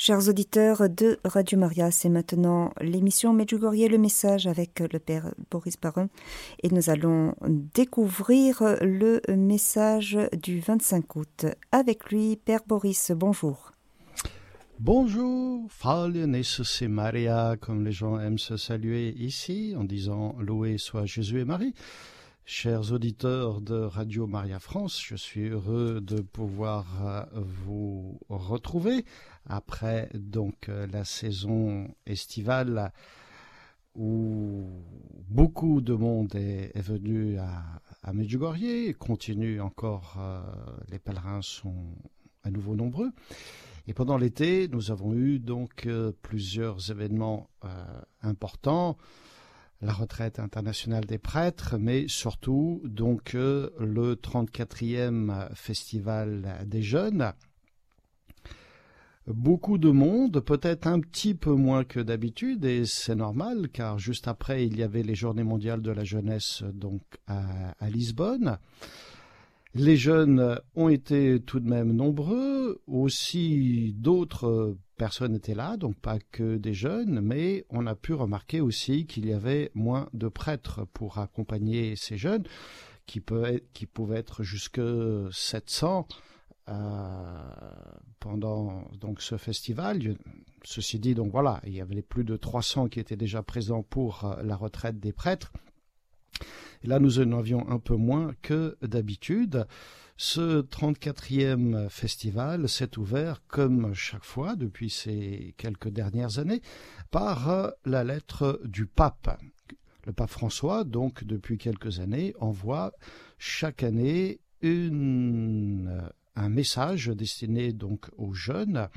Chers auditeurs de Radio Maria, c'est maintenant l'émission Medjugorje le message avec le père Boris Baron et nous allons découvrir le message du 25 août. Avec lui, père Boris, bonjour. Bonjour, Fraulein et Maria, comme les gens aiment se saluer ici en disant loué soit Jésus et Marie. Chers auditeurs de Radio Maria France, je suis heureux de pouvoir euh, vous retrouver après donc euh, la saison estivale où beaucoup de monde est, venu à, à Medjugorje, continue encore, euh, les pèlerins sont à nouveau nombreux. Et pendant l'été, nous avons eu donc plusieurs événements importants la retraite internationale des prêtres, mais surtout donc euh, le 34e festival des jeunes. Beaucoup de monde, peut-être un petit peu moins que d'habitude, et c'est normal, car juste après il y avait les Journées mondiales de la jeunesse donc à, à Lisbonne. Les jeunes ont été tout de même nombreux, aussi d'autres personnes étaient là, donc pas que des jeunes, mais on a pu remarquer aussi qu'il y avait moins de prêtres pour accompagner ces jeunes, qui, pouvaient être jusque 700 euh, pendant donc ce festival. Ceci dit, donc voilà, il y avait plus de 300 qui étaient déjà présents pour euh, la retraite des prêtres. Là, nous en avions un peu moins que d'habitude. Ce 34e festival s'est ouvert, comme chaque fois depuis ces quelques dernières années, par euh, la lettre du pape. Le pape François, donc depuis quelques années, envoie chaque année euh, un message destiné donc aux jeunes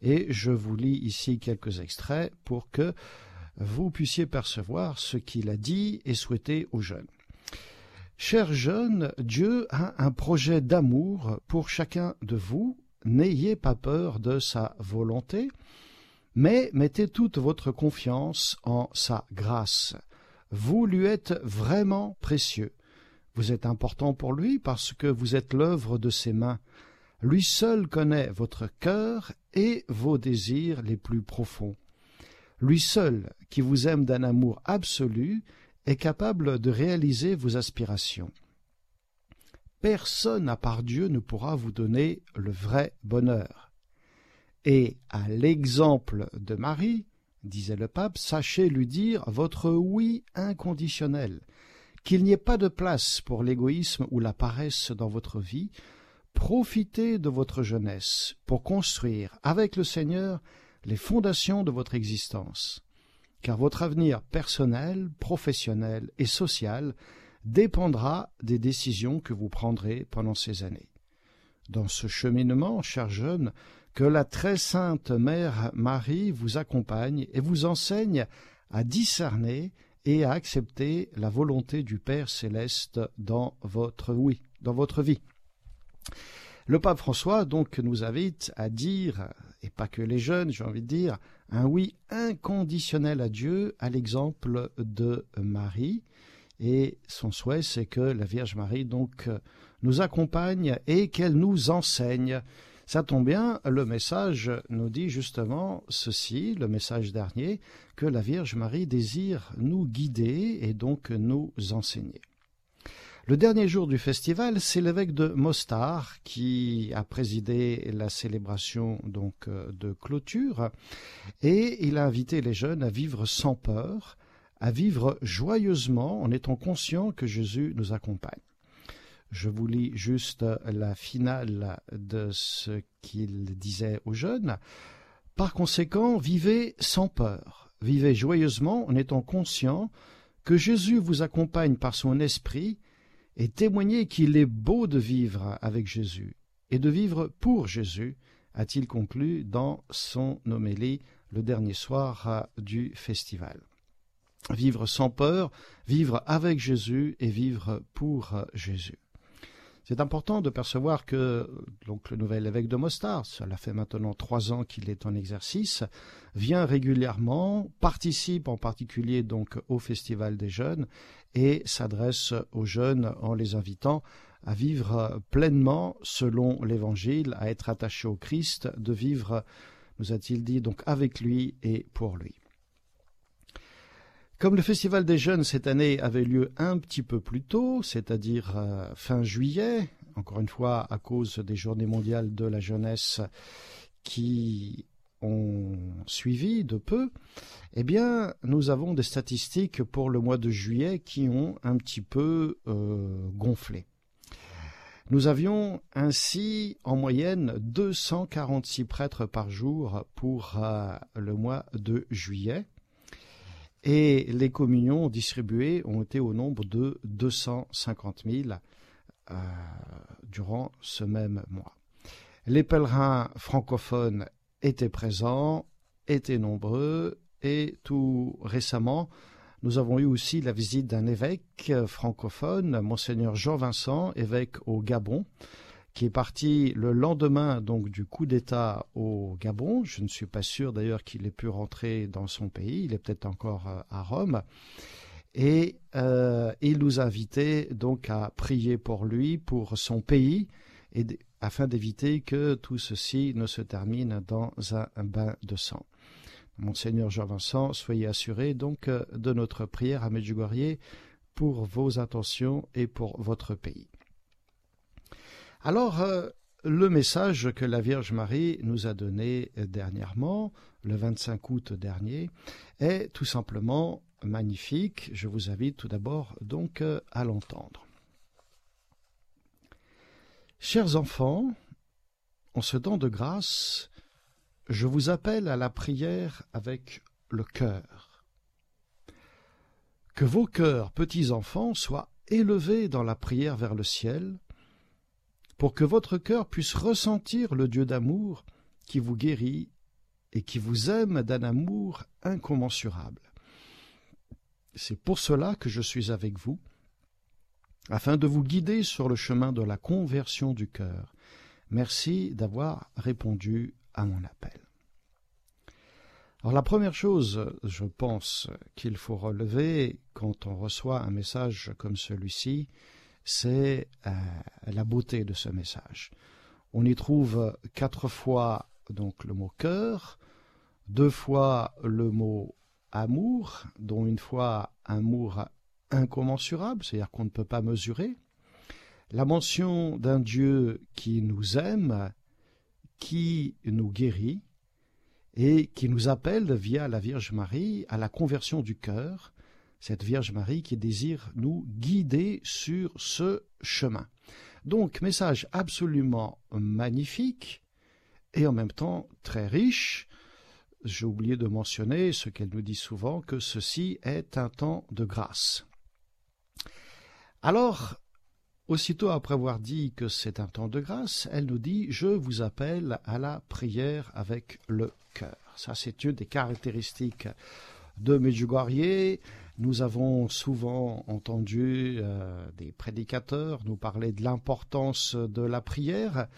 et je vous lis ici quelques extraits pour que vous puissiez percevoir ce qu'il a dit et souhaité aux jeunes. Chers jeunes, Dieu a un projet d'amour pour chacun de vous. N'ayez pas peur de sa volonté, mais mettez toute votre confiance en sa grâce. Vous lui êtes vraiment précieux. Vous êtes important pour lui parce que vous êtes l'œuvre de ses mains. Lui seul connaît votre cœur et vos désirs les plus profonds. Lui seul, qui vous aime d'un amour absolu, est capable de réaliser vos aspirations. Personne à part Dieu ne pourra vous donner le vrai bonheur. Et à l'exemple de Marie, disait le pape, sachez lui dire votre oui inconditionnel, qu'il n'y ait pas de place pour l'égoïsme ou la paresse dans votre vie, profitez de votre jeunesse pour construire avec le Seigneur les fondations de votre existence car votre avenir personnel, professionnel et social dépendra des décisions que vous prendrez pendant ces années. Dans ce cheminement, chers jeunes, que la très sainte Mère Marie vous accompagne et vous enseigne à discerner et à accepter la volonté du Père céleste dans votre oui, dans votre vie. Le pape François donc nous invite à dire, et pas que les jeunes, j'ai envie de dire, un oui inconditionnel à Dieu, à l'exemple de Marie. Et son souhait, c'est que la Vierge Marie donc nous accompagne et qu'elle nous enseigne. Ça tombe bien, le message nous dit justement ceci, le message dernier, que la Vierge Marie désire nous guider et donc nous enseigner. Le dernier jour du festival, c'est l'évêque de Mostar qui a présidé la célébration donc euh, de clôture et il a invité les jeunes à vivre sans peur, à vivre joyeusement en étant conscients que Jésus nous accompagne. Je vous lis juste la finale de ce qu'il disait aux jeunes. Par conséquent, vivez sans peur, vivez joyeusement en étant conscients que Jésus vous accompagne par son esprit et témoigner qu'il est beau de vivre avec Jésus et de vivre pour Jésus, a-t-il conclu dans son homélie le dernier soir du festival. Vivre sans peur, vivre avec Jésus et vivre pour Jésus. C'est important de percevoir que donc, le nouvel évêque de Mostar, cela fait maintenant trois ans qu'il est en exercice, vient régulièrement, participe en particulier donc au Festival des jeunes et s'adresse aux jeunes en les invitant à vivre pleinement selon l'Évangile, à être attachés au Christ, de vivre nous a-t-il dit, donc avec lui et pour lui. Comme le Festival des Jeunes cette année avait lieu un petit peu plus tôt, c'est-à-dire euh, fin juillet, encore une fois à cause des Journées mondiales de la jeunesse qui ont suivi de peu, eh bien, nous avons des statistiques pour le mois de juillet qui ont un petit peu euh, gonflé. Nous avions ainsi en moyenne 246 prêtres par jour pour euh, le mois de juillet. Et les communions distribuées ont été au nombre de 250 000 euh, durant ce même mois. Les pèlerins francophones étaient présents, étaient nombreux, et tout récemment, nous avons eu aussi la visite d'un évêque francophone, monseigneur Jean Vincent, évêque au Gabon, qui est parti le lendemain donc du coup d'État au Gabon. Je ne suis pas sûr d'ailleurs qu'il ait pu rentrer dans son pays. Il est peut-être encore euh, à Rome. Et euh, il nous a invités donc à prier pour lui, pour son pays, et afin d'éviter que tout ceci ne se termine dans un bain de sang. Monseigneur Jean-Vincent, soyez assuré donc euh, de notre prière à Medjugorje pour vos intentions et pour votre pays. Alors, euh, le message que la Vierge Marie nous a donné euh, dernièrement, le 25 août dernier, est tout simplement magnifique. Je vous invite tout d'abord donc à l'entendre. Chers enfants, en ce temps de grâce, je vous appelle à la prière avec le cœur. Que vos cœurs, petits enfants, soient élevés dans la prière vers le ciel, pour que votre cœur puisse ressentir le Dieu d'amour qui vous guérit et qui vous aime d'un amour incommensurable. C'est pour cela que je suis avec vous, afin de vous guider sur le chemin de la conversion du cœur. Merci d'avoir répondu à mon appel. Alors la première chose, je pense, qu'il faut relever quand on reçoit un message comme celui-ci, c'est euh, la beauté de ce message. On y trouve quatre fois donc le mot cœur, deux fois le mot amour, dont une fois amour incommensurable, c'est-à-dire qu'on ne peut pas mesurer, la mention d'un Dieu qui nous aime, qui nous guérit, et qui nous appelle via la Vierge Marie à la conversion du cœur, cette Vierge Marie qui désire nous guider sur ce chemin. Donc, message absolument magnifique et en même temps très riche. J'ai oublié de mentionner ce qu'elle nous dit souvent, que ceci est un temps de grâce. Alors, Aussitôt après avoir dit que c'est un temps de grâce, elle nous dit Je vous appelle à la prière avec le cœur. Ça, c'est une des caractéristiques de Medjugorje. Nous avons souvent entendu euh, des prédicateurs nous parler de l'importance de la prière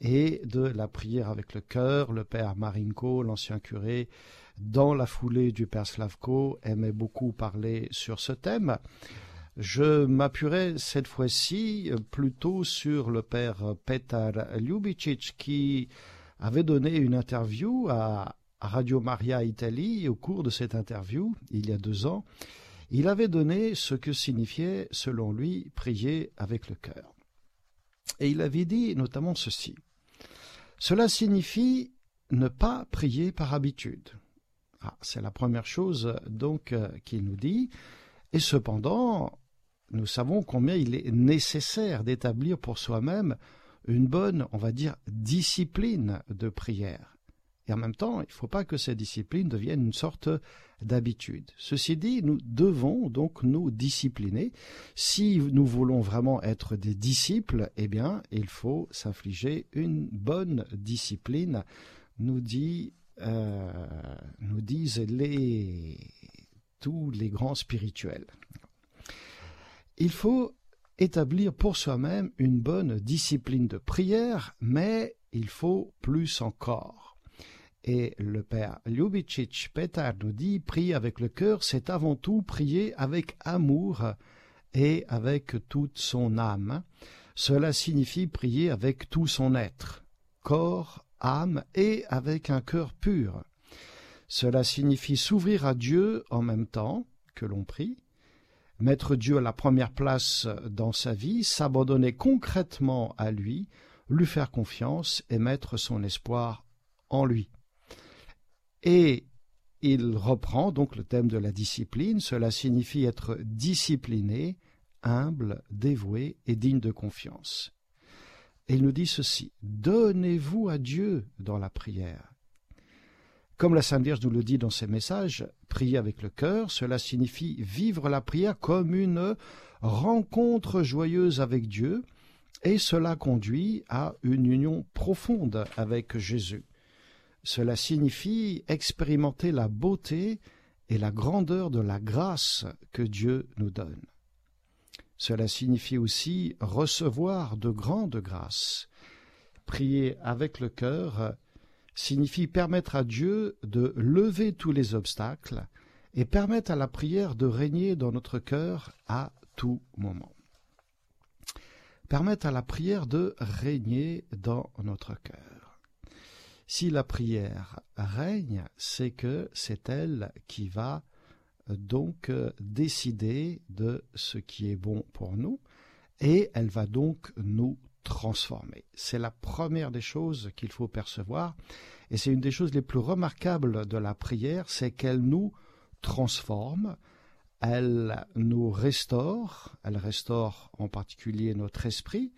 et de la prière avec le cœur. Le père Marinko, l'ancien curé, dans la foulée du père Slavko, aimait beaucoup parler sur ce thème. Je m'appuierai cette fois-ci plutôt sur le père Petar Ljubicic qui avait donné une interview à Radio Maria Italie. Au cours de cette interview, il y a deux ans, il avait donné ce que signifiait, selon lui, prier avec le cœur. Et il avait dit notamment ceci. Cela signifie ne pas prier par habitude. Ah, c'est la première chose donc euh, qu'il nous dit. Et cependant, nous savons combien il est nécessaire d'établir pour soi-même une bonne, on va dire, discipline de prière. Et en même temps, il ne faut pas que cette discipline devienne une sorte d'habitude. Ceci dit, nous devons donc nous discipliner. Si nous voulons vraiment être des disciples, eh bien, il faut s'infliger une bonne discipline, nous, dit, euh, nous disent tous les grands spirituels. Il faut établir pour soi-même une bonne discipline de prière, mais il faut plus encore. Et le père Ljubicic Petar nous dit prier avec le cœur, c'est avant tout prier avec amour et avec toute son âme. Cela signifie prier avec tout son être, corps, âme et avec un cœur pur. Cela signifie s'ouvrir à Dieu en même temps que l'on prie, mettre Dieu à la première place dans sa vie, s'abandonner concrètement à lui, lui faire confiance et mettre son espoir en lui. Et il reprend donc le thème de la discipline, cela signifie être discipliné, humble, dévoué et digne de confiance. Et il nous dit ceci, donnez-vous à Dieu dans la prière. Comme la Sainte Vierge nous le dit dans ses messages, prier avec le cœur, cela signifie vivre la prière comme une rencontre joyeuse avec Dieu, et cela conduit à une union profonde avec Jésus. Cela signifie expérimenter la beauté et la grandeur de la grâce que Dieu nous donne. Cela signifie aussi recevoir de grandes grâces. Prier avec le cœur signifie permettre à Dieu de lever tous les obstacles et permettre à la prière de régner dans notre cœur à tout moment. Permettre à la prière de régner dans notre cœur. Si la prière règne, c'est que c'est elle qui va donc euh, décider de ce qui est bon pour nous et elle va donc nous transformer. C'est la première des choses qu'il faut percevoir et c'est une des choses les plus remarquables de la prière, c'est qu'elle nous transforme, elle nous restaure, elle restaure en particulier notre esprit.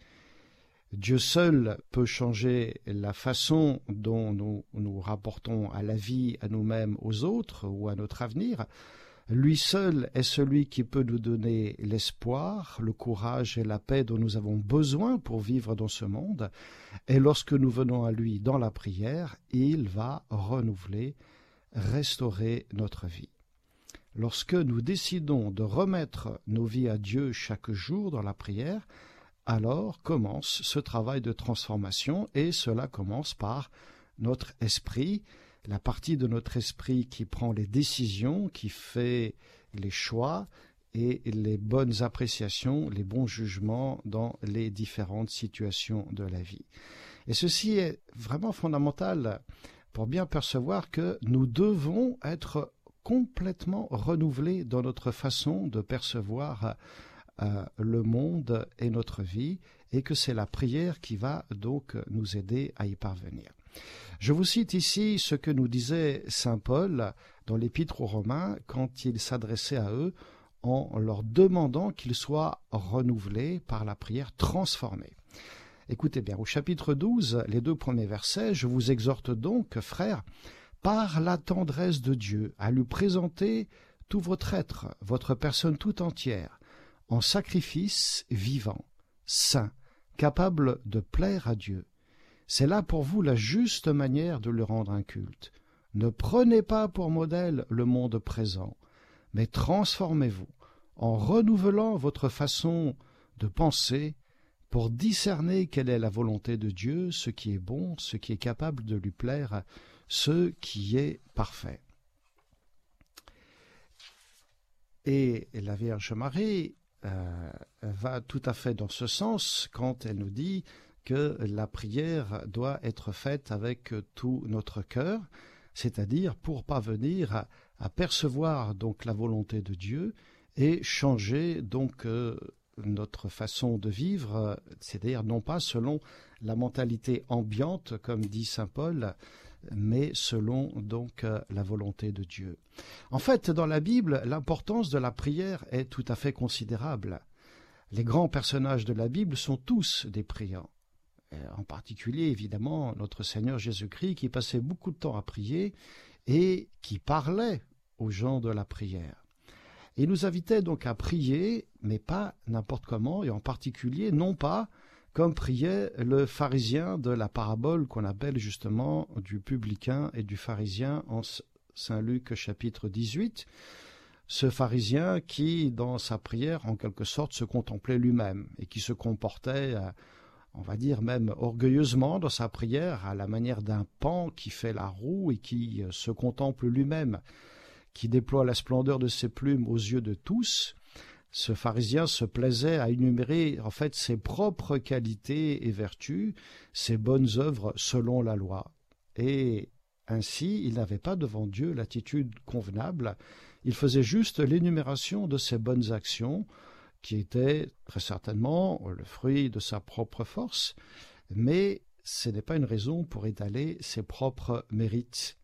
Dieu seul peut changer la façon dont nous nous rapportons à la vie, à nous-mêmes, aux autres ou à notre avenir. Lui seul est celui qui peut nous donner l'espoir, le courage et la paix dont nous avons besoin pour vivre dans ce monde. Et lorsque nous venons à lui dans la prière, il va renouveler, restaurer notre vie. Lorsque nous décidons de remettre nos vies à Dieu chaque jour dans la prière, alors commence ce travail de transformation et cela commence par notre esprit, la partie de notre esprit qui prend les décisions, qui fait les choix et les bonnes appréciations, les bons jugements dans les différentes situations de la vie. Et ceci est vraiment fondamental pour bien percevoir que nous devons être complètement renouvelés dans notre façon de percevoir euh, le monde et notre vie, et que c'est la prière qui va donc nous aider à y parvenir. Je vous cite ici ce que nous disait Saint Paul dans l'Épître aux Romains quand il s'adressait à eux en leur demandant qu'ils soient renouvelés par la prière transformée. Écoutez bien, au chapitre 12, les deux premiers versets, je vous exhorte donc, frères, par la tendresse de Dieu, à lui présenter tout votre être, votre personne tout entière, en sacrifice vivant, saint, capable de plaire à Dieu. C'est là pour vous la juste manière de le rendre un culte. Ne prenez pas pour modèle le monde présent, mais transformez-vous en renouvelant votre façon de penser pour discerner quelle est la volonté de Dieu, ce qui est bon, ce qui est capable de lui plaire, ce qui est parfait. Et la Vierge Marie euh, va tout à fait dans ce sens quand elle nous dit que la prière doit être faite avec tout notre cœur, c'est-à-dire pour parvenir à, percevoir donc la volonté de Dieu et changer donc euh, notre façon de vivre, c'est-à-dire non pas selon la mentalité ambiante comme dit saint Paul, mais selon donc euh, la volonté de Dieu. En fait, dans la Bible, l'importance de la prière est tout à fait considérable. Les grands personnages de la Bible sont tous des priants. En particulier évidemment notre Seigneur Jésus-Christ qui passait beaucoup de temps à prier et qui parlait aux gens de la prière. Il nous invitait donc à prier, mais pas n'importe comment, et en particulier non pas comme priait le pharisien de la parabole qu'on appelle justement du publicain et du pharisien en Saint Luc chapitre 18, ce pharisien qui, dans sa prière, en quelque sorte, se contemplait lui-même et qui se comportait euh, on va dire même orgueilleusement dans sa prière, à la manière d'un pan qui fait la roue et qui euh, se contemple lui-même, qui déploie la splendeur de ses plumes aux yeux de tous. Ce pharisien se plaisait à énumérer en fait ses propres qualités et vertus, ses bonnes œuvres selon la loi. Et ainsi, il n'avait pas devant Dieu l'attitude convenable, il faisait juste l'énumération de ses bonnes actions, qui étaient très certainement le fruit de sa propre force, mais ce n'est pas une raison pour étaler ses propres mérites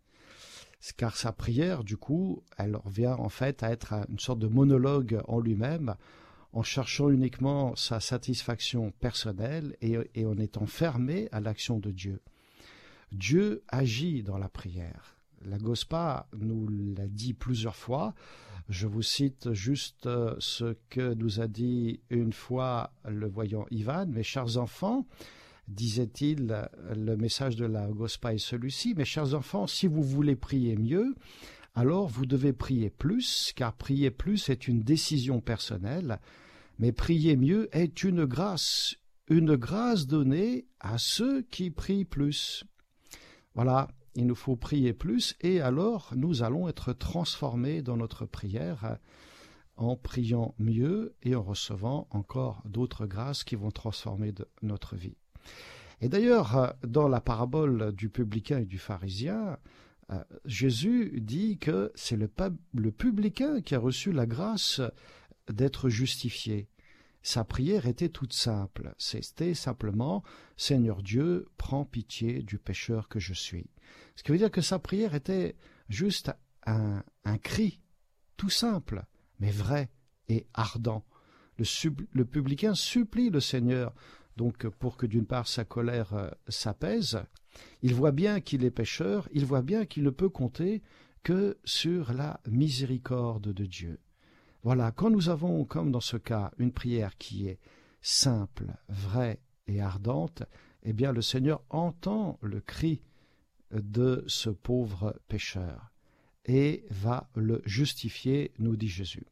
car sa prière, du coup, elle revient en fait à être une sorte de monologue en lui-même, en cherchant uniquement sa satisfaction personnelle et, et en étant fermé à l'action de Dieu. Dieu agit dans la prière. La Gospa nous l'a dit plusieurs fois. Je vous cite juste euh, ce que nous a dit une fois le voyant Ivan. Mes chers enfants, disait-il, le message de la Gospa est celui-ci. Mes chers enfants, si vous voulez prier mieux, alors vous devez prier plus, car prier plus est une décision personnelle, mais prier mieux est une grâce, une grâce donnée à ceux qui prient plus. Voilà, il nous faut prier plus, et alors nous allons être transformés dans notre prière en priant mieux et en recevant encore d'autres grâces qui vont transformer notre vie. Et d'ailleurs, euh, dans la parabole du publicain et du pharisien, euh, Jésus dit que c'est le, publicain qui a reçu la grâce d'être justifié. Sa prière était toute simple. C'était simplement Seigneur Dieu, prends pitié du pécheur que je suis. Ce qui veut dire que sa prière était juste un, cri, tout simple, mais vrai et ardent. le publicain supplie le Seigneur donc pour que d'une part sa colère euh, s'apaise, il voit bien qu'il est pécheur, il voit bien qu'il ne peut compter que sur la miséricorde de Dieu. Voilà, quand nous avons, comme dans ce cas, une prière qui est simple, vraie et ardente, eh bien le Seigneur entend le cri de ce pauvre pécheur et va le justifier, nous dit Jésus.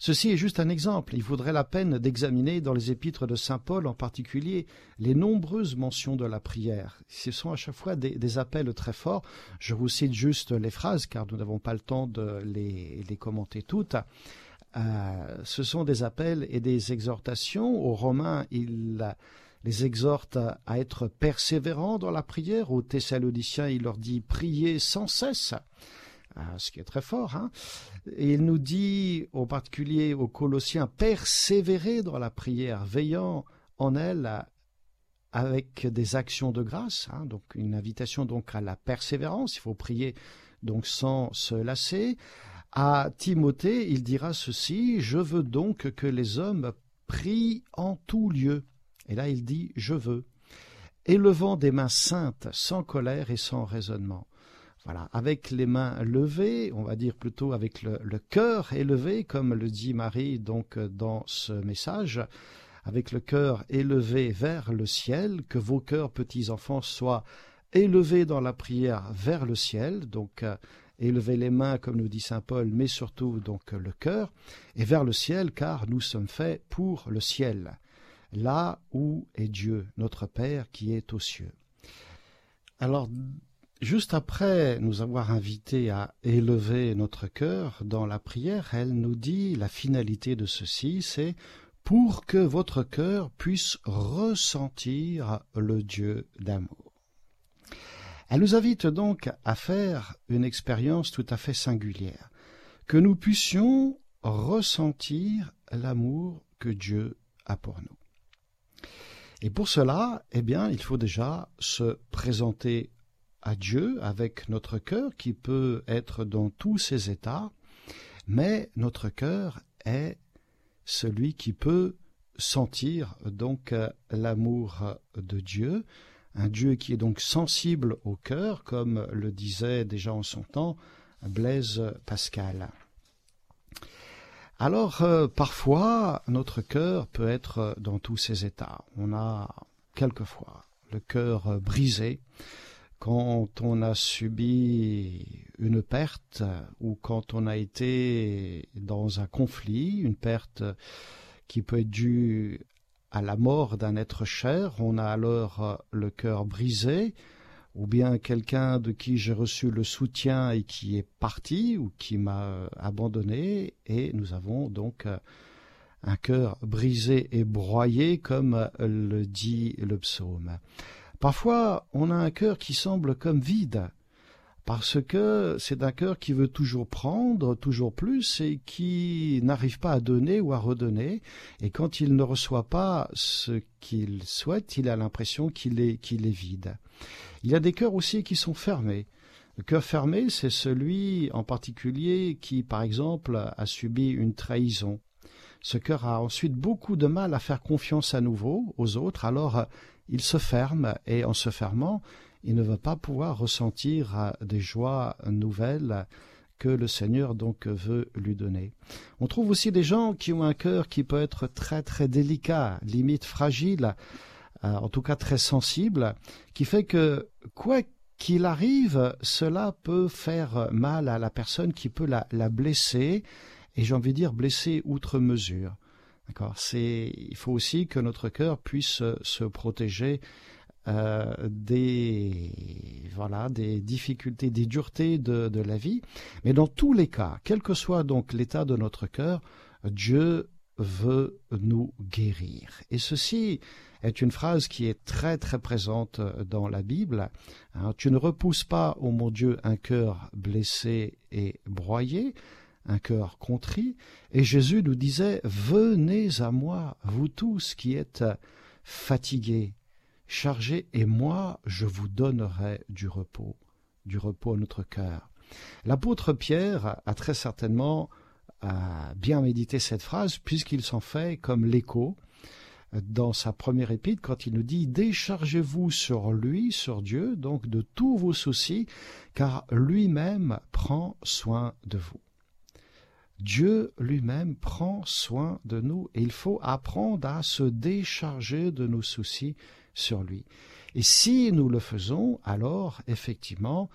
Ceci est juste un exemple. Il vaudrait la peine d'examiner dans les épîtres de Saint Paul en particulier les nombreuses mentions de la prière. Ce sont à chaque fois des, appels très forts. Je vous cite juste les phrases car nous n'avons pas le temps de les, commenter toutes. Euh, ce sont des appels et des exhortations. Aux Romains, il les exhorte à être persévérants dans la prière. Aux Thessaloniciens, il leur dit priez sans cesse. Ah, ce qui est très fort. Hein il nous dit, en particulier aux Colossiens, persévérer dans la prière, veillant en elle avec des actions de grâce, hein, donc une invitation donc à la persévérance. Il faut prier donc sans se lasser. À Timothée, il dira ceci Je veux donc que les hommes prient en tout lieu. Et là, il dit Je veux, élevant des mains saintes, sans colère et sans raisonnement. Voilà, avec les mains levées, on va dire plutôt avec le, cœur élevé, comme le dit Marie donc dans ce message, avec le cœur élevé vers le ciel, que vos cœurs, petits enfants, soient élevés dans la prière vers le ciel, donc euh, les mains, comme nous dit saint Paul, mais surtout donc le cœur, et vers le ciel, car nous sommes faits pour le ciel, là où est Dieu, notre Père qui est aux cieux. Alors, Juste après nous avoir invités à élever notre cœur dans la prière, elle nous dit la finalité de ceci, c'est pour que votre cœur puisse ressentir le Dieu d'amour. Elle nous invite donc à faire une expérience tout à fait singulière, que nous puissions ressentir l'amour que Dieu a pour nous. Et pour cela, eh bien, il faut déjà se présenter à Dieu avec notre cœur qui peut être dans tous ses états, mais notre cœur est celui qui peut sentir donc l'amour de Dieu, un Dieu qui est donc sensible au cœur, comme le disait déjà en son temps Blaise Pascal. Alors euh, parfois notre cœur peut être dans tous ses états. On a quelquefois le cœur brisé, quand on a subi une perte ou quand on a été dans un conflit, une perte qui peut être due à la mort d'un être cher, on a alors le cœur brisé, ou bien quelqu'un de qui j'ai reçu le soutien et qui est parti ou qui m'a abandonné, et nous avons donc un cœur brisé et broyé, comme le dit le psaume. Parfois, on a un cœur qui semble comme vide, parce que c'est un cœur qui veut toujours prendre, toujours plus, et qui n'arrive pas à donner ou à redonner, et quand il ne reçoit pas ce qu'il souhaite, il a l'impression qu'il est, vide. Il y a des cœurs aussi qui sont fermés. Le cœur fermé, c'est celui en particulier qui, par exemple, a subi une trahison. Ce cœur a ensuite beaucoup de mal à faire confiance à nouveau aux autres, alors il se ferme et en se fermant, il ne va pas pouvoir ressentir euh, des joies nouvelles que le Seigneur donc veut lui donner. On trouve aussi des gens qui ont un cœur qui peut être très très délicat, limite fragile, euh, en tout cas très sensible, qui fait que quoi qu'il arrive, cela peut faire mal à la personne qui peut la, la blesser, et j'ai envie de dire blesser outre mesure. C'est, il faut aussi que notre cœur puisse se protéger euh, des voilà des difficultés, des duretés de, la vie. Mais dans tous les cas, quel que soit donc l'état de notre cœur, Dieu veut nous guérir. Et ceci est une phrase qui est très très présente dans la Bible. Hein, tu ne repousses pas, ô mon Dieu, un cœur blessé et broyé, un cœur contrit, et Jésus nous disait, Venez à moi, vous tous qui êtes fatigués, chargés, et moi je vous donnerai du repos, du repos à notre cœur. L'apôtre Pierre a très certainement bien médité cette phrase, puisqu'il s'en fait comme l'écho dans sa première épître quand il nous dit déchargez-vous sur lui, sur Dieu, donc de tous vos soucis, car lui-même prend soin de vous. Dieu lui-même prend soin de nous et il faut apprendre à se décharger de nos soucis sur lui. Et si nous le faisons, alors effectivement,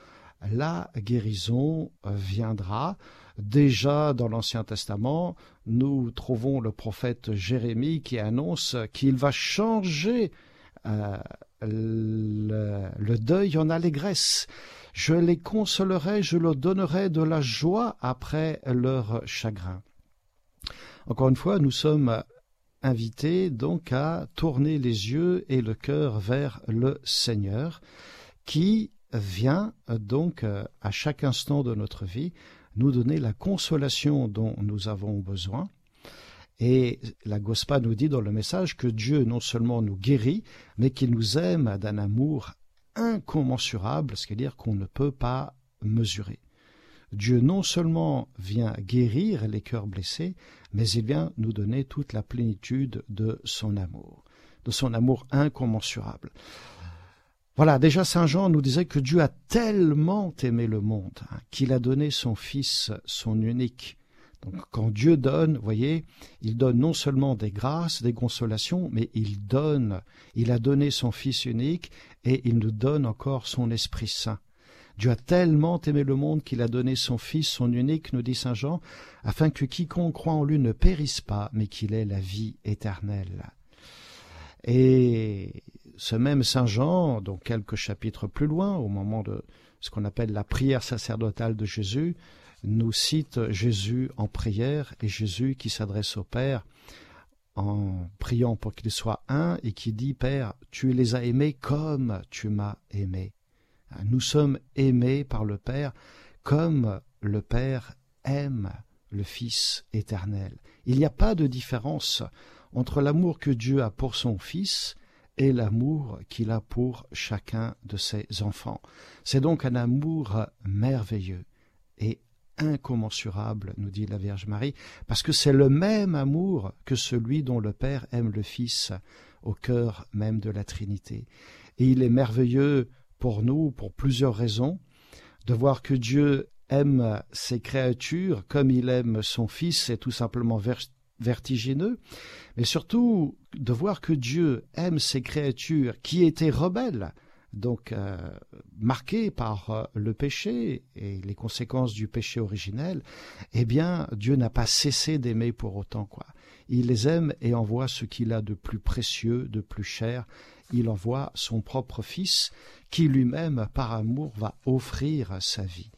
la guérison viendra. Déjà dans l'Ancien Testament, nous trouvons le prophète Jérémie qui annonce qu'il va changer euh, le, deuil en allégresse. Je les consolerai, je leur donnerai de la joie après leur chagrin. Encore une fois, nous sommes invités donc à tourner les yeux et le cœur vers le Seigneur qui vient donc à chaque instant de notre vie nous donner la consolation dont nous avons besoin. Et la Gospa nous dit dans le message que Dieu non seulement nous guérit, mais qu'il nous aime d'un amour incommensurable, ce qui veut dire qu'on ne peut pas mesurer. Dieu non seulement vient guérir les cœurs blessés, mais il vient nous donner toute la plénitude de son amour, de son amour incommensurable. Voilà, déjà Saint Jean nous disait que Dieu a tellement aimé le monde hein, qu'il a donné son Fils, son unique. Donc quand Dieu donne, voyez, il donne non seulement des grâces, des consolations, mais il donne, il a donné son Fils unique et il nous donne encore son Esprit Saint. Dieu a tellement aimé le monde qu'il a donné son Fils, son unique, nous dit Saint Jean, afin que quiconque croit en lui ne périsse pas, mais qu'il ait la vie éternelle. Et ce même Saint Jean, donc quelques chapitres plus loin, au moment de ce qu'on appelle la prière sacerdotale de Jésus, nous cite Jésus en prière et Jésus qui s'adresse au Père en priant pour qu'il soit un et qui dit Père, tu les as aimés comme tu m'as aimé. Nous sommes aimés par le Père comme le Père aime le Fils éternel. Il n'y a pas de différence entre l'amour que Dieu a pour son Fils et l'amour qu'il a pour chacun de ses enfants. C'est donc un amour merveilleux et incommensurable, nous dit la Vierge Marie, parce que c'est le même amour que celui dont le Père aime le Fils au cœur même de la Trinité. Et il est merveilleux pour nous, pour plusieurs raisons, de voir que Dieu aime ses créatures comme il aime son Fils, c'est tout simplement vertigineux, mais surtout de voir que Dieu aime ses créatures qui étaient rebelles, donc euh, par euh, le péché et les conséquences du péché originel, eh bien Dieu n'a pas cessé d'aimer pour autant quoi. Il les aime et envoie ce qu'il a de plus précieux, de plus cher. il envoie son propre Fils, qui lui-même, par amour, va offrir sa vie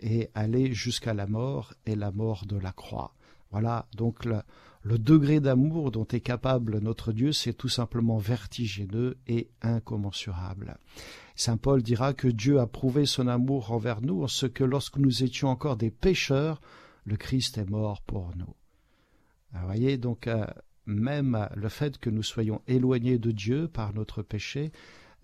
et aller jusqu'à la mort et la mort de la croix. Voilà donc le, le degré d'amour dont est capable notre Dieu, c'est tout simplement vertigineux et incommensurable. Saint Paul dira que Dieu a prouvé son amour envers nous en ce que lorsque nous étions encore des pécheurs, le Christ est mort pour nous. Vous voyez, donc euh, même le fait que nous soyons éloignés de Dieu par notre péché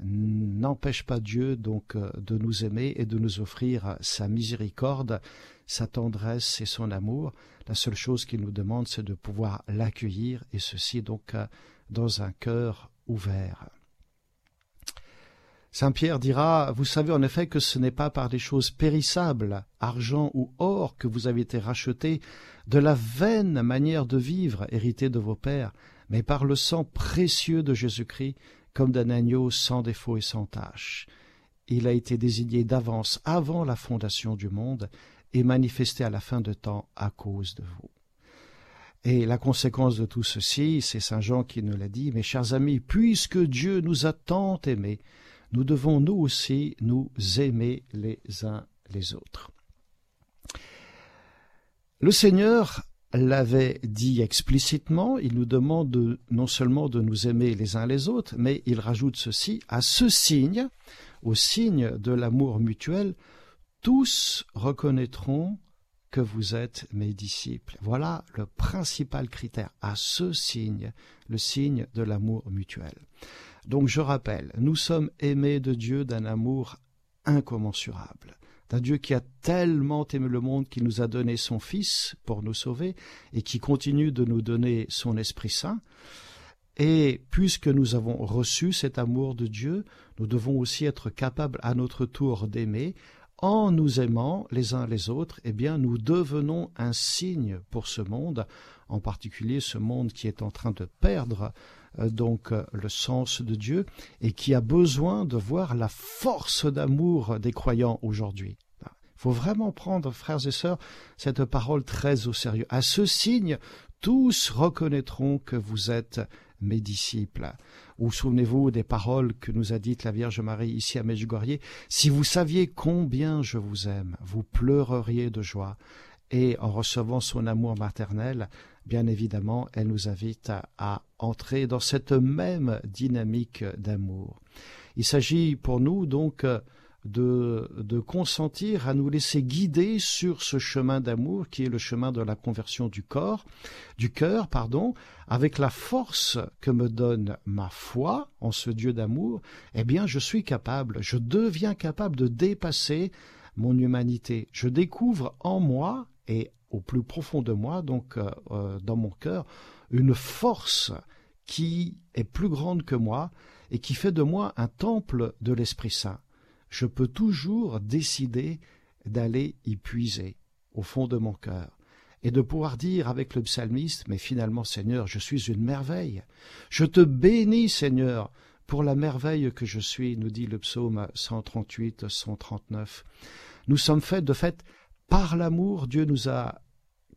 n'empêche pas Dieu donc euh, de nous aimer et de nous offrir sa miséricorde, sa tendresse et son amour. La seule chose qu'il nous demande, c'est de pouvoir l'accueillir, et ceci donc euh, dans un cœur ouvert. Saint Pierre dira, vous savez en effet que ce n'est pas par des choses périssables, argent ou or, que vous avez été rachetés de la vaine manière de vivre héritée de vos pères, mais par le sang précieux de Jésus-Christ, comme d'un agneau sans défaut et sans tache. Il a été désigné d'avance avant la fondation du monde et manifesté à la fin de temps à cause de vous. Et la conséquence de tout ceci, c'est Saint Jean qui nous l'a dit, mes chers amis, puisque Dieu nous a tant aimés, nous devons nous aussi nous aimer les uns les autres. Le Seigneur l'avait dit explicitement, il nous demande non seulement de nous aimer les uns les autres, mais il rajoute ceci, à ce signe, au signe de l'amour mutuel, tous reconnaîtront que vous êtes mes disciples. Voilà le principal critère, à ce signe, le signe de l'amour mutuel. Donc je rappelle, nous sommes aimés de Dieu d'un amour incommensurable, d'un Dieu qui a tellement aimé le monde qu'il nous a donné son Fils pour nous sauver et qui continue de nous donner son Esprit Saint. Et puisque nous avons reçu cet amour de Dieu, nous devons aussi être capables à notre tour d'aimer en nous aimant les uns les autres, eh bien, nous devenons un signe pour ce monde, en particulier ce monde qui est en train de perdre donc euh, le sens de Dieu et qui a besoin de voir la force d'amour des croyants aujourd'hui. Il faut vraiment prendre, frères et sœurs, cette parole très au sérieux. À ce signe, tous reconnaîtront que vous êtes mes disciples. Ou souvenez-vous des paroles que nous a dites la Vierge Marie ici à Medjugorje. Si vous saviez combien je vous aime, vous pleureriez de joie. Et en recevant son amour maternel, bien évidemment, elle nous invite à, entrer dans cette même dynamique d'amour. Il s'agit pour nous donc de, de, consentir à nous laisser guider sur ce chemin d'amour qui est le chemin de la conversion du corps, du cœur, pardon, avec la force que me donne ma foi en ce Dieu d'amour, eh bien je suis capable, je deviens capable de dépasser mon humanité. Je découvre en moi et au plus profond de moi, donc euh, euh, dans mon cœur, une force qui est plus grande que moi et qui fait de moi un temple de l'Esprit Saint. Je peux toujours décider d'aller y puiser au fond de mon cœur et de pouvoir dire avec le psalmiste, mais finalement Seigneur, je suis une merveille. Je te bénis Seigneur pour la merveille que je suis, nous dit le psaume 138, 139. Nous sommes faits de fait par l'amour, Dieu nous a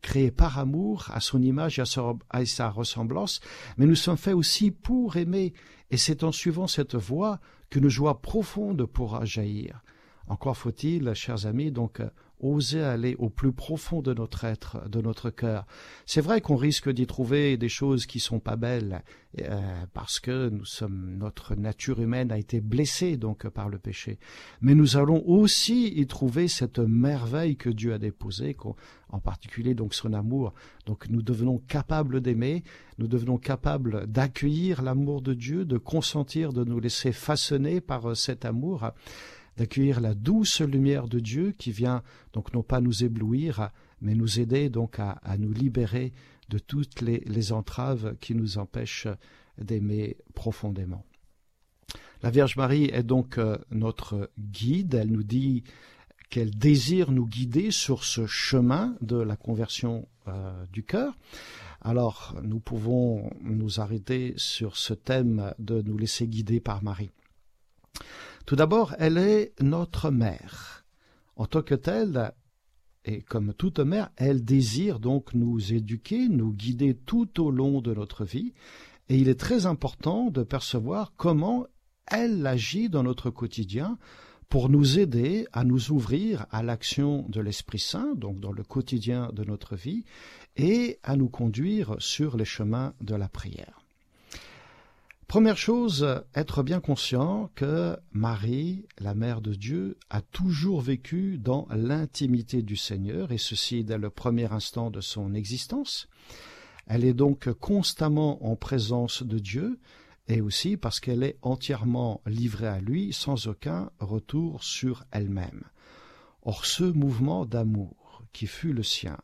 créés par amour, à son image et à sa ressemblance, mais nous sommes faits aussi pour aimer, et c'est en suivant cette voie qu'une joie profonde pourra jaillir. Encore faut-il, chers amis, donc oser aller au plus profond de notre être, de notre cœur. C'est vrai qu'on risque d'y trouver des choses qui sont pas belles, euh, parce que nous sommes, notre nature humaine a été blessée donc par le péché. Mais nous allons aussi y trouver cette merveille que Dieu a déposée, en particulier donc son amour. Donc nous devenons capables d'aimer, nous devenons capables d'accueillir l'amour de Dieu, de consentir, de nous laisser façonner par euh, cet amour d'accueillir la douce lumière de Dieu qui vient donc non pas nous éblouir, mais nous aider donc à, nous libérer de toutes les, entraves qui nous empêchent d'aimer profondément. La Vierge Marie est donc euh, notre guide, elle nous dit qu'elle désire nous guider sur ce chemin de la conversion euh, du cœur. Alors nous pouvons nous arrêter sur ce thème de nous laisser guider par Marie. Tout d'abord, elle est notre mère. En tant que telle, et comme toute mère, elle désire donc nous éduquer, nous guider tout au long de notre vie, Et il est très important de percevoir comment elle agit dans notre quotidien pour nous aider à nous ouvrir à l'action de l'Esprit Saint, donc dans le quotidien de notre vie, et à nous conduire sur les chemins de la prière. Première chose, être bien conscient que Marie, la mère de Dieu, a toujours vécu dans l'intimité du Seigneur, et ceci dès le premier instant de son existence. Elle est donc constamment en présence de Dieu, et aussi parce qu'elle est entièrement livrée à lui sans aucun retour sur elle-même. Or ce mouvement d'amour qui fut le sien,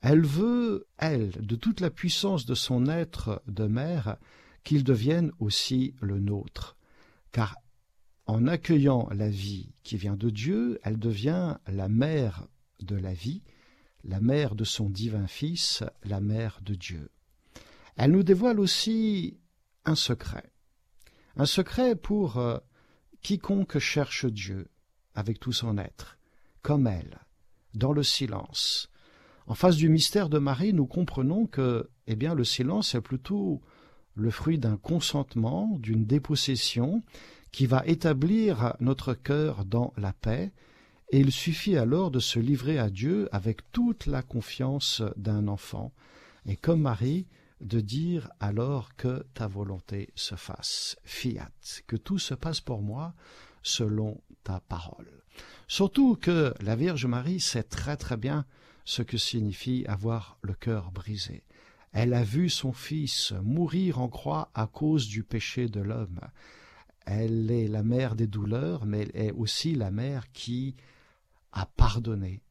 elle veut, elle, de toute la puissance de son être de mère, qu'il devienne aussi le nôtre. Car en accueillant la vie qui vient de Dieu, elle devient la mère de la vie, la mère de son divin Fils, la mère de Dieu. Elle nous dévoile aussi un secret, un secret pour euh, quiconque cherche Dieu avec tout son être, comme elle, dans le silence. En face du mystère de Marie, nous comprenons que, eh bien, le silence est plutôt le fruit d'un consentement, d'une dépossession, qui va établir notre cœur dans la paix, et il suffit alors de se livrer à Dieu avec toute la confiance d'un enfant, et comme Marie, de dire alors que ta volonté se fasse, fiat, que tout se passe pour moi selon ta parole. Surtout que la Vierge Marie sait très très bien ce que signifie avoir le cœur brisé. Elle a vu son Fils mourir en croix à cause du péché de l'homme. Elle est la mère des douleurs, mais elle est aussi la mère qui a pardonné.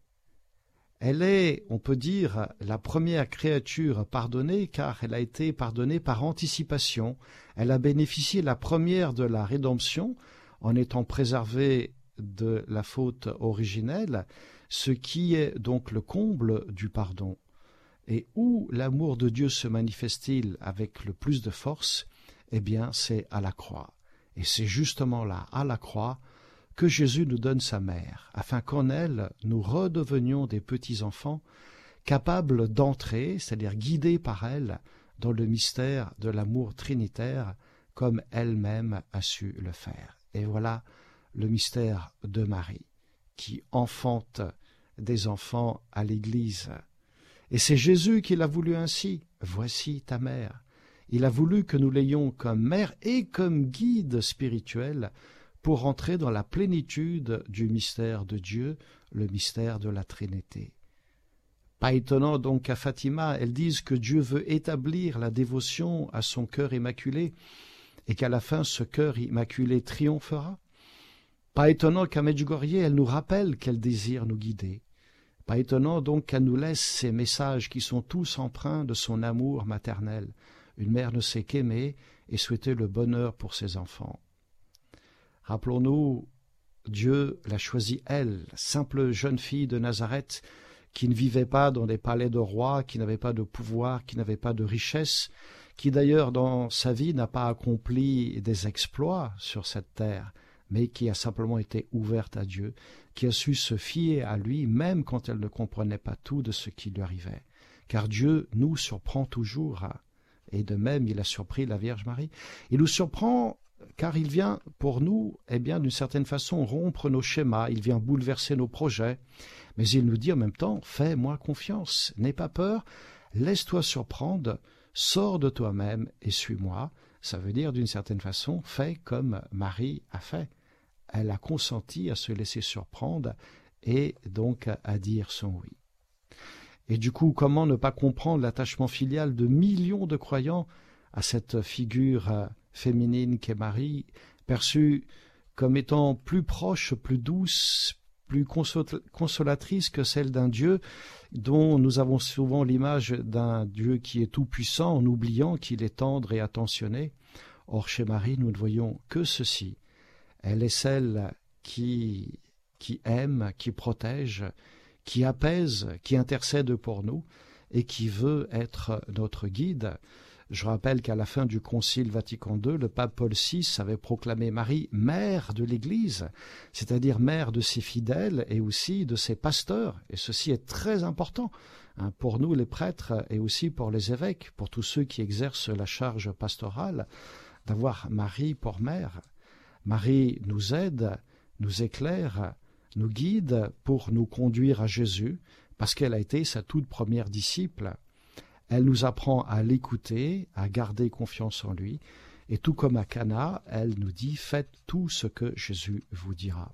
Elle est, on peut dire, la première créature pardonnée car elle a été pardonnée par anticipation. Elle a bénéficié la première de la rédemption en étant préservée de la faute originelle, ce qui est donc le comble du pardon. Et où l'amour de Dieu se manifeste-t-il avec le plus de force? Eh bien, c'est à la croix. Et c'est justement là, à la croix, que Jésus nous donne sa mère, afin qu'en elle nous redevenions des petits enfants, capables d'entrer, c'est-à-dire guidés par elle, dans le mystère de l'amour trinitaire, comme elle-même a su le faire. Et voilà le mystère de Marie, qui enfante des enfants à l'Église, et c'est Jésus qui l'a voulu ainsi. Voici ta mère. Il a voulu que nous l'ayons comme mère et comme guide spirituel pour entrer dans la plénitude du mystère de Dieu, le mystère de la Trinité. Pas étonnant donc qu'à Fatima, elles disent que Dieu veut établir la dévotion à son cœur immaculé et qu'à la fin ce cœur immaculé triomphera. Pas étonnant qu'à Medjugorje, elle nous rappelle qu'elle désire nous guider. Pas étonnant donc qu'elle nous laisse ces messages qui sont tous empreints de son amour maternel. Une mère ne sait qu'aimer et souhaiter le bonheur pour ses enfants. Rappelons-nous, Dieu l'a choisie elle, simple jeune fille de Nazareth, qui ne vivait pas dans des palais de rois, qui n'avait pas de pouvoir, qui n'avait pas de richesse, qui d'ailleurs dans sa vie n'a pas accompli des exploits sur cette terre, mais qui a simplement été ouverte à Dieu, qui a su se fier à lui même quand elle ne comprenait pas tout de ce qui lui arrivait. Car Dieu nous surprend toujours, et de même il a surpris la Vierge Marie. Il nous surprend car il vient pour nous, eh bien, d'une certaine façon, rompre nos schémas, il vient bouleverser nos projets, mais il nous dit en même temps, fais-moi confiance, n'aie pas peur, laisse-toi surprendre, sors de toi-même et suis-moi. Ça veut dire, d'une certaine façon, fais comme Marie a fait elle a consenti à se laisser surprendre et donc à dire son oui. Et du coup, comment ne pas comprendre l'attachement filial de millions de croyants à cette figure euh, féminine qu'est Marie, perçue comme étant plus proche, plus douce, plus consolatrice que celle d'un Dieu dont nous avons souvent l'image d'un Dieu qui est tout-puissant en oubliant qu'il est tendre et attentionné. Or chez Marie, nous ne voyons que ceci, elle est celle qui, qui aime, qui protège, qui apaise, qui intercède pour nous et qui veut être notre guide Je rappelle qu'à la fin du Concile Vatican II, le pape Paul VI avait proclamé Marie mère de l'Église, c'est-à-dire mère de ses fidèles et aussi de ses pasteurs. Et ceci est très important hein, pour nous les prêtres et aussi pour les évêques, pour tous ceux qui exercent la charge pastorale, d'avoir Marie pour mère. Marie nous aide, nous éclaire, nous guide pour nous conduire à Jésus, parce qu'elle a été sa toute première disciple. Elle nous apprend à l'écouter, à garder confiance en lui, et tout comme à Cana, elle nous dit faites tout ce que Jésus vous dira.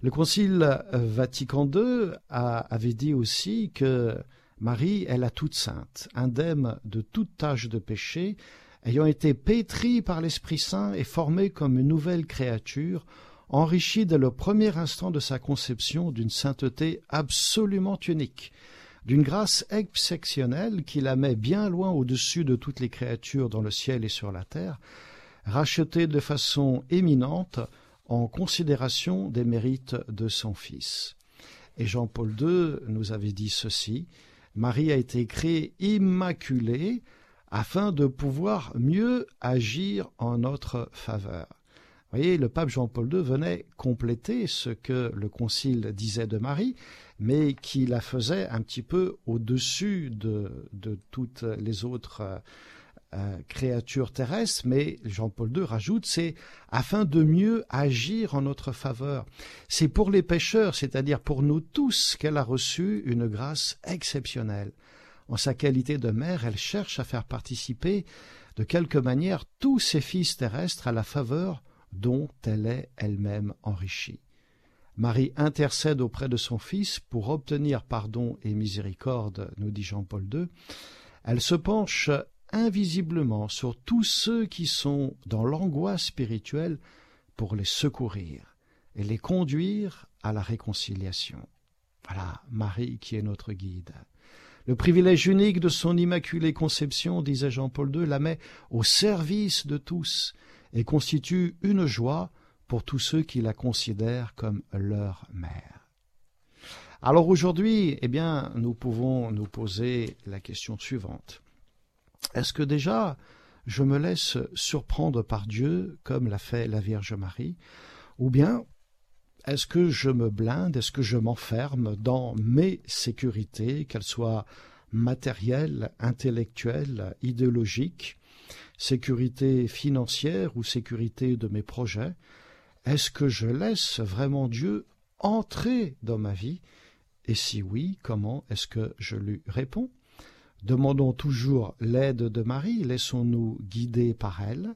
Le Concile Vatican II avait dit aussi que Marie est la toute sainte, indemne de toute tâche de péché, ayant été pétrie par l'Esprit Saint et formée comme une nouvelle créature, enrichie dès le premier instant de sa conception d'une sainteté absolument unique, d'une grâce exceptionnelle qui la met bien loin au-dessus de toutes les créatures dans le ciel et sur la terre, rachetée de façon éminente en considération des mérites de son Fils. Et Jean-Paul II nous avait dit ceci, Marie a été créée immaculée afin de pouvoir mieux agir en notre faveur. Le pape Jean-Paul II venait compléter ce que le concile disait de Marie, mais qui la faisait un petit peu au-dessus de, toutes les autres euh, créatures terrestres, mais Jean-Paul II rajoute, c'est afin de mieux agir en notre faveur. C'est pour les pécheurs, c'est-à-dire pour nous tous, qu'elle a reçu une grâce exceptionnelle. En sa qualité de mère, elle cherche à faire participer de quelque manière tous ses fils terrestres à la faveur dont elle est elle-même enrichie. Marie intercède auprès de son Fils pour obtenir pardon et miséricorde, nous dit Jean-Paul II. Elle se penche invisiblement sur tous ceux qui sont dans l'angoisse spirituelle pour les secourir et les conduire à la réconciliation. Voilà Marie qui est notre guide. Le privilège unique de son immaculée conception, disait Jean-Paul II, la met au service de tous et constitue une joie pour tous ceux qui la considèrent comme leur mère. Alors aujourd'hui, eh bien, nous pouvons nous poser la question suivante. Est-ce que déjà je me laisse surprendre par Dieu comme l'a fait la Vierge Marie ou bien est-ce que je me blinde, est-ce que je m'enferme dans mes sécurités, qu'elles soient matérielles, intellectuelles, idéologiques, sécurité financière ou sécurité de mes projets Est-ce que je laisse vraiment Dieu entrer dans ma vie? Et si oui, comment est-ce que je lui réponds? Demandons toujours l'aide de Marie, laissons-nous guider par elle,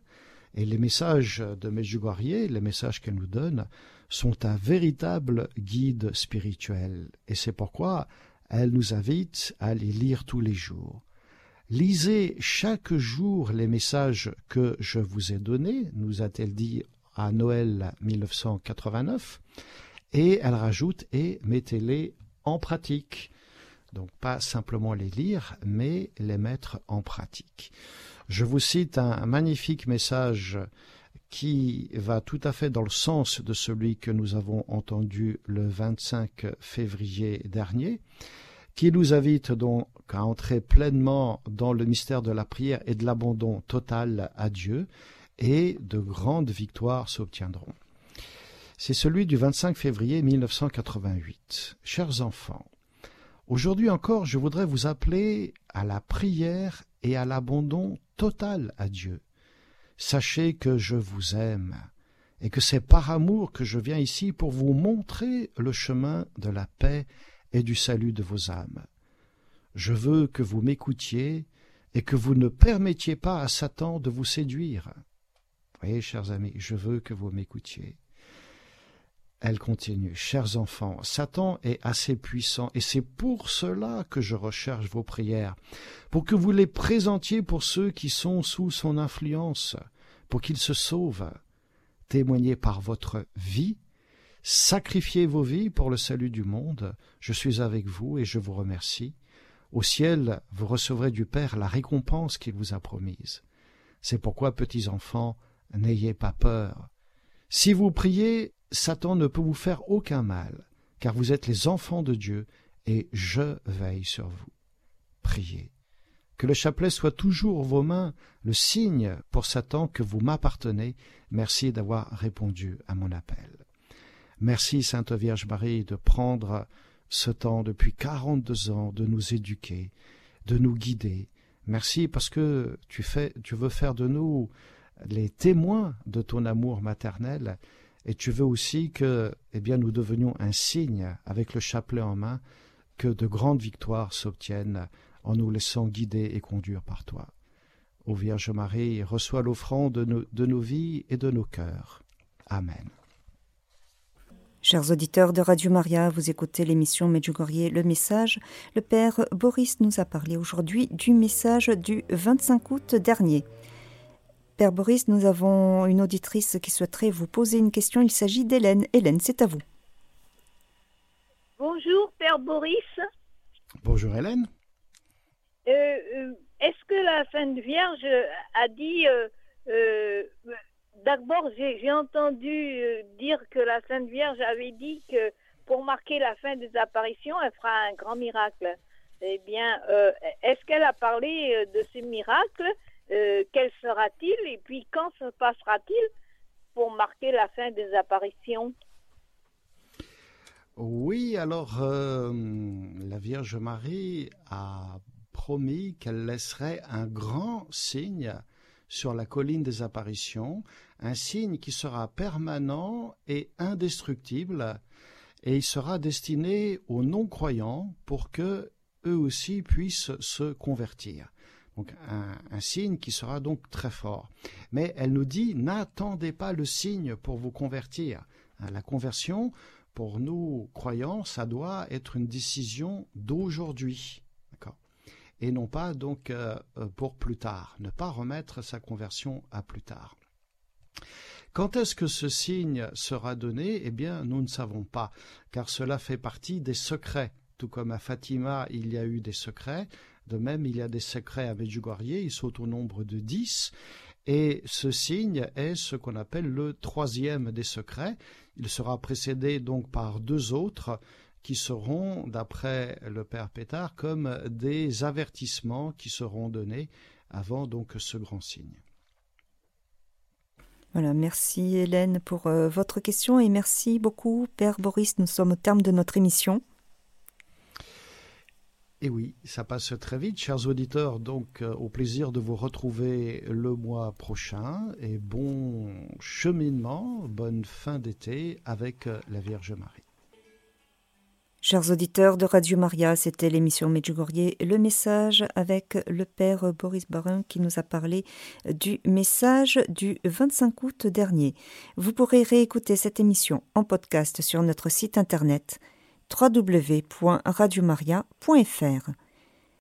et les messages de Medjugorje, les messages qu'elle nous donne, sont un véritable guide spirituel, et c'est pourquoi elle nous invite à les lire tous les jours. Lisez chaque jour les messages que je vous ai donnés, nous a-t-elle dit à Noël 1989, et elle rajoute et mettez-les en pratique. Donc pas simplement les lire, mais les mettre en pratique. Je vous cite un magnifique message qui va tout à fait dans le sens de celui que nous avons entendu le 25 février dernier, qui nous invite donc à entrer pleinement dans le mystère de la prière et de l'abandon total à Dieu, et de grandes victoires s'obtiendront. C'est celui du 25 février 1988. Chers enfants, aujourd'hui encore, je voudrais vous appeler à la prière et à l'abandon total à Dieu. Sachez que je vous aime, et que c'est par amour que je viens ici pour vous montrer le chemin de la paix et du salut de vos âmes. Je veux que vous m'écoutiez et que vous ne permettiez pas à Satan de vous séduire. Voyez, chers amis, je veux que vous m'écoutiez. Elle continue, chers enfants, Satan est assez puissant et c'est pour cela que je recherche vos prières, pour que vous les présentiez pour ceux qui sont sous son influence, pour qu'ils se sauvent. Témoignez par votre vie Sacrifiez vos vies pour le salut du monde. Je suis avec vous et je vous remercie. Au ciel, vous recevrez du Père la récompense qu'il vous a promise. C'est pourquoi, petits enfants, n'ayez pas peur. Si vous priez, Satan ne peut vous faire aucun mal, car vous êtes les enfants de Dieu, et je veille sur vous. Priez. Que le chapelet soit toujours vos mains, le signe pour Satan que vous m'appartenez. Merci d'avoir répondu à mon appel. Merci, Sainte Vierge Marie, de prendre ce temps depuis quarante-deux ans de nous éduquer, de nous guider. Merci parce que tu fais, tu veux faire de nous les témoins de ton amour maternel et tu veux aussi que, eh bien, nous devenions un signe avec le chapelet en main que de grandes victoires s'obtiennent en nous laissant guider et conduire par toi. Ô Vierge Marie, reçois l'offrande de, de nos vies et de nos cœurs. Amen. Chers auditeurs de Radio Maria, vous écoutez l'émission Medjugorje Le Message. Le Père Boris nous a parlé aujourd'hui du message du 25 août dernier. Père Boris, nous avons une auditrice qui souhaiterait vous poser une question. Il s'agit d'Hélène. Hélène, c'est à vous. Bonjour, Père Boris. Bonjour, Hélène. Euh, euh, est-ce que la Sainte Vierge a dit... Euh, d'abord, j'ai entendu dire que la Sainte Vierge avait dit que pour marquer la fin des apparitions, elle fera un grand miracle. Eh bien, est-ce qu'elle a parlé de ce miracle Quel sera-t-il Et puis, quand se passera-t-il pour marquer la fin des apparitions? Oui, alors euh, la Vierge Marie a promis qu'elle laisserait un grand signe sur la colline des apparitions, un signe qui sera permanent et indestructible, et il sera destiné aux non-croyants pour que eux aussi puissent se convertir. Donc un, signe qui sera donc très fort. Mais elle nous dit n'attendez pas le signe pour vous convertir. La conversion, pour nous croyants, ça doit être une décision d'aujourd'hui, et non pas donc euh, pour plus tard, ne pas remettre sa conversion à plus tard. Quand est-ce que ce signe sera donné? Eh bien, nous ne savons pas, car cela fait partie des secrets. Tout comme à Fatima, il y a eu des secrets, de même, il y a des secrets à Medjugorje, ils sont au nombre de dix, et ce signe est ce qu'on appelle le troisième des secrets. Il sera précédé donc par deux autres qui seront, d'après le père Pétard, comme des avertissements qui seront donnés avant donc ce grand signe. Voilà, merci Hélène pour euh, votre question et merci beaucoup Père Boris. Nous sommes au terme de notre émission. Et oui, ça passe très vite, chers auditeurs. Donc, euh, au plaisir de vous retrouver le mois prochain. Et bon cheminement, bonne fin d'été avec euh, la Vierge Marie. Chers auditeurs de Radio Maria, c'était l'émission Medjugorje, le message avec le Père Boris Barin qui nous a parlé du message du 25 août dernier. Vous pourrez réécouter cette émission en podcast sur notre site internet www.radiomaria.fr.